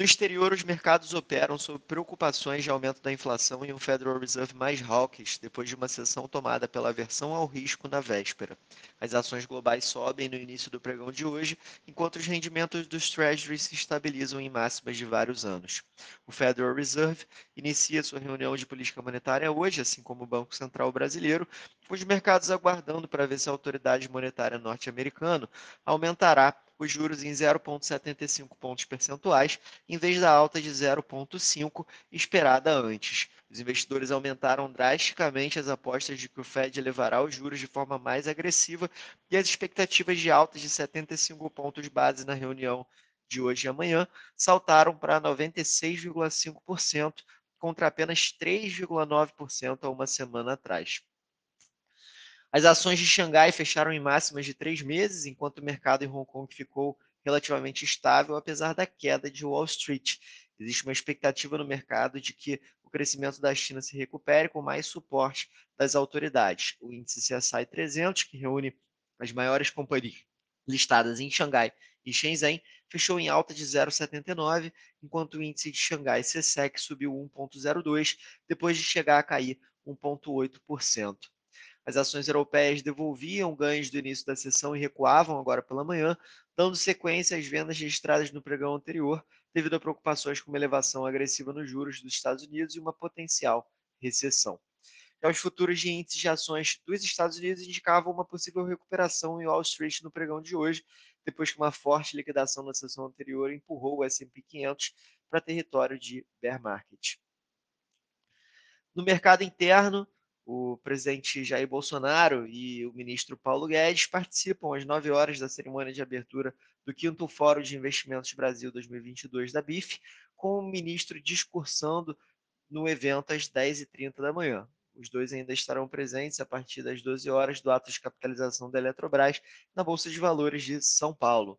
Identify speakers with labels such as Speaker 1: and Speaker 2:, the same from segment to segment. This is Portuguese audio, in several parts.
Speaker 1: No exterior, os mercados operam sob preocupações de aumento da inflação e um Federal Reserve mais hawkish depois de uma sessão tomada pela aversão ao risco na véspera. As ações globais sobem no início do pregão de hoje, enquanto os rendimentos dos Treasuries se estabilizam em máximas de vários anos. O Federal Reserve inicia sua reunião de política monetária hoje, assim como o Banco Central Brasileiro, os mercados aguardando para ver se a autoridade monetária norte-americana aumentará os juros em 0,75 pontos percentuais, em vez da alta de 0,5 esperada antes. Os investidores aumentaram drasticamente as apostas de que o Fed elevará os juros de forma mais agressiva e as expectativas de altas de 75 pontos base na reunião de hoje e amanhã saltaram para 96,5%, contra apenas 3,9% há uma semana atrás. As ações de Xangai fecharam em máximas de três meses, enquanto o mercado em Hong Kong ficou relativamente estável, apesar da queda de Wall Street. Existe uma expectativa no mercado de que o crescimento da China se recupere com mais suporte das autoridades. O índice CSI 300, que reúne as maiores companhias listadas em Xangai e Shenzhen, fechou em alta de 0,79, enquanto o índice de Xangai CSEC subiu 1,02, depois de chegar a cair 1,8%. As ações europeias devolviam ganhos do início da sessão e recuavam agora pela manhã, dando sequência às vendas registradas no pregão anterior, devido a preocupações com uma elevação agressiva nos juros dos Estados Unidos e uma potencial recessão. Já os futuros de índices de ações dos Estados Unidos indicavam uma possível recuperação em Wall Street no pregão de hoje, depois que uma forte liquidação na sessão anterior empurrou o S&P 500 para território de bear market. No mercado interno, o presidente Jair Bolsonaro e o ministro Paulo Guedes participam às 9 horas da cerimônia de abertura do 5 Fórum de Investimentos Brasil 2022 da BIF, com o ministro discursando no evento às 10h30 da manhã. Os dois ainda estarão presentes a partir das 12 horas do ato de capitalização da Eletrobras na Bolsa de Valores de São Paulo.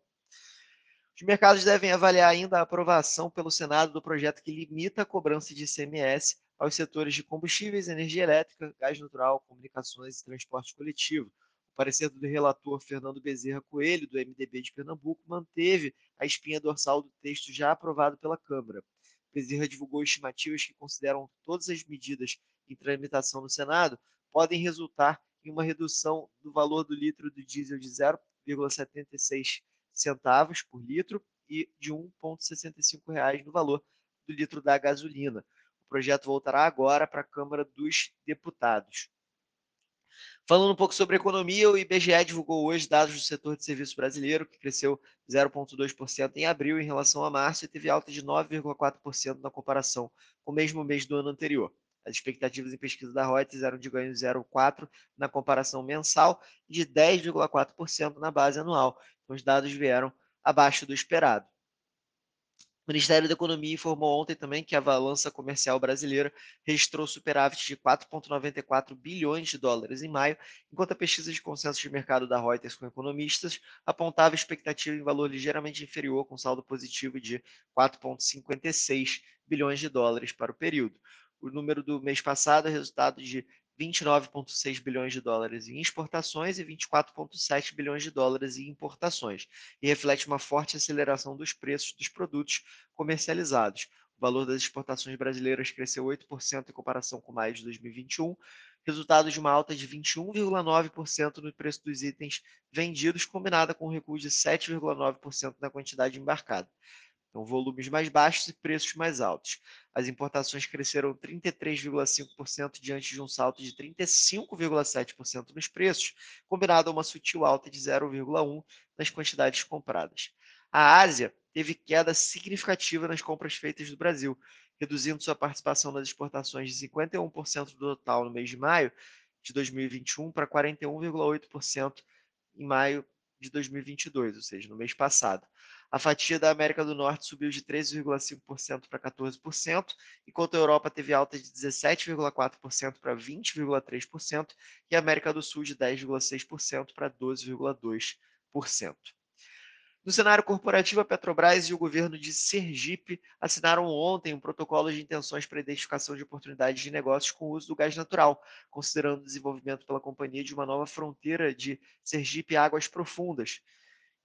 Speaker 1: Os mercados devem avaliar ainda a aprovação pelo Senado do projeto que limita a cobrança de ICMS aos setores de combustíveis, energia elétrica, gás natural, comunicações e transporte coletivo. O parecer do relator Fernando Bezerra Coelho, do MDB de Pernambuco, manteve a espinha dorsal do texto já aprovado pela Câmara. Bezerra divulgou estimativas que consideram todas as medidas em tramitação no Senado podem resultar em uma redução do valor do litro do diesel de 0,76 centavos por litro e de R$ 1,65 no valor do litro da gasolina projeto voltará agora para a Câmara dos Deputados. Falando um pouco sobre economia, o IBGE divulgou hoje dados do setor de serviços brasileiro, que cresceu 0,2% em abril em relação a março e teve alta de 9,4% na comparação com o mesmo mês do ano anterior. As expectativas em pesquisa da Reuters eram de ganho de 0,4% na comparação mensal e de 10,4% na base anual. Então, os dados vieram abaixo do esperado. O Ministério da Economia informou ontem também que a balança comercial brasileira registrou superávit de 4,94 bilhões de dólares em maio, enquanto a pesquisa de consenso de mercado da Reuters com economistas apontava expectativa em valor ligeiramente inferior, com saldo positivo de 4,56 bilhões de dólares para o período. O número do mês passado é resultado de 29,6 bilhões de dólares em exportações e 24,7 bilhões de dólares em importações, e reflete uma forte aceleração dos preços dos produtos comercializados. O valor das exportações brasileiras cresceu 8% em comparação com maio de 2021, resultado de uma alta de 21,9% no preço dos itens vendidos, combinada com um recuo de 7,9% na quantidade embarcada. Então, volumes mais baixos e preços mais altos. As importações cresceram 33,5% diante de um salto de 35,7% nos preços, combinado a uma sutil alta de 0,1% nas quantidades compradas. A Ásia teve queda significativa nas compras feitas do Brasil, reduzindo sua participação nas exportações de 51% do total no mês de maio de 2021 para 41,8% em maio de 2022, ou seja, no mês passado. A fatia da América do Norte subiu de 13,5% para 14%, enquanto a Europa teve alta de 17,4% para 20,3% e a América do Sul de 10,6% para 12,2%. No cenário corporativo, a Petrobras e o governo de Sergipe assinaram ontem um protocolo de intenções para identificação de oportunidades de negócios com o uso do gás natural, considerando o desenvolvimento pela companhia de uma nova fronteira de Sergipe Águas Profundas.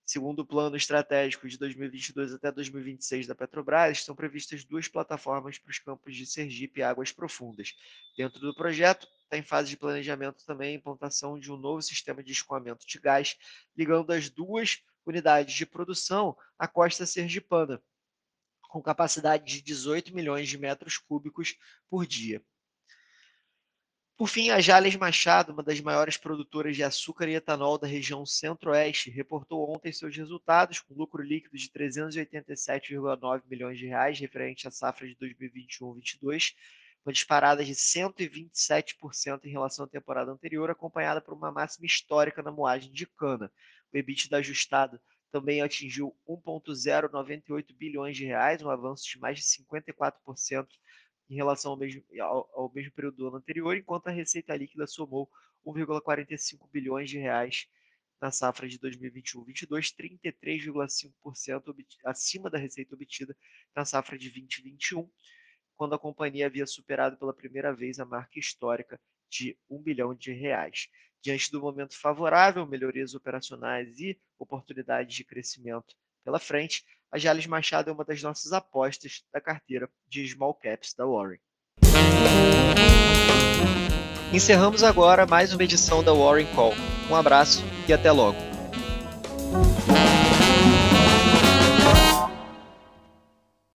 Speaker 1: Segundo o plano estratégico de 2022 até 2026 da Petrobras, estão previstas duas plataformas para os campos de Sergipe e Águas Profundas. Dentro do projeto, está em fase de planejamento também a implantação de um novo sistema de escoamento de gás, ligando as duas unidades de produção à costa sergipana, com capacidade de 18 milhões de metros cúbicos por dia. Por fim, a Jales Machado, uma das maiores produtoras de açúcar e etanol da região centro-oeste, reportou ontem seus resultados com lucro líquido de 387,9 milhões de reais referente à safra de 2021-22, uma disparada de 127% em relação à temporada anterior, acompanhada por uma máxima histórica na moagem de cana. O EBITDA ajustado também atingiu 1,098 bilhões de reais, um avanço de mais de 54% em relação ao mesmo, ao, ao mesmo período do ano anterior, enquanto a receita líquida somou 1,45 bilhões de reais na safra de 2021-22, 33,5% acima da receita obtida na safra de 2021, quando a companhia havia superado pela primeira vez a marca histórica de 1 bilhão de reais. Diante do momento favorável, melhorias operacionais e oportunidades de crescimento pela frente, a Jales Machado é uma das nossas apostas da carteira de Small Caps da Warren. Encerramos agora mais uma edição da Warren Call. Um abraço e até logo.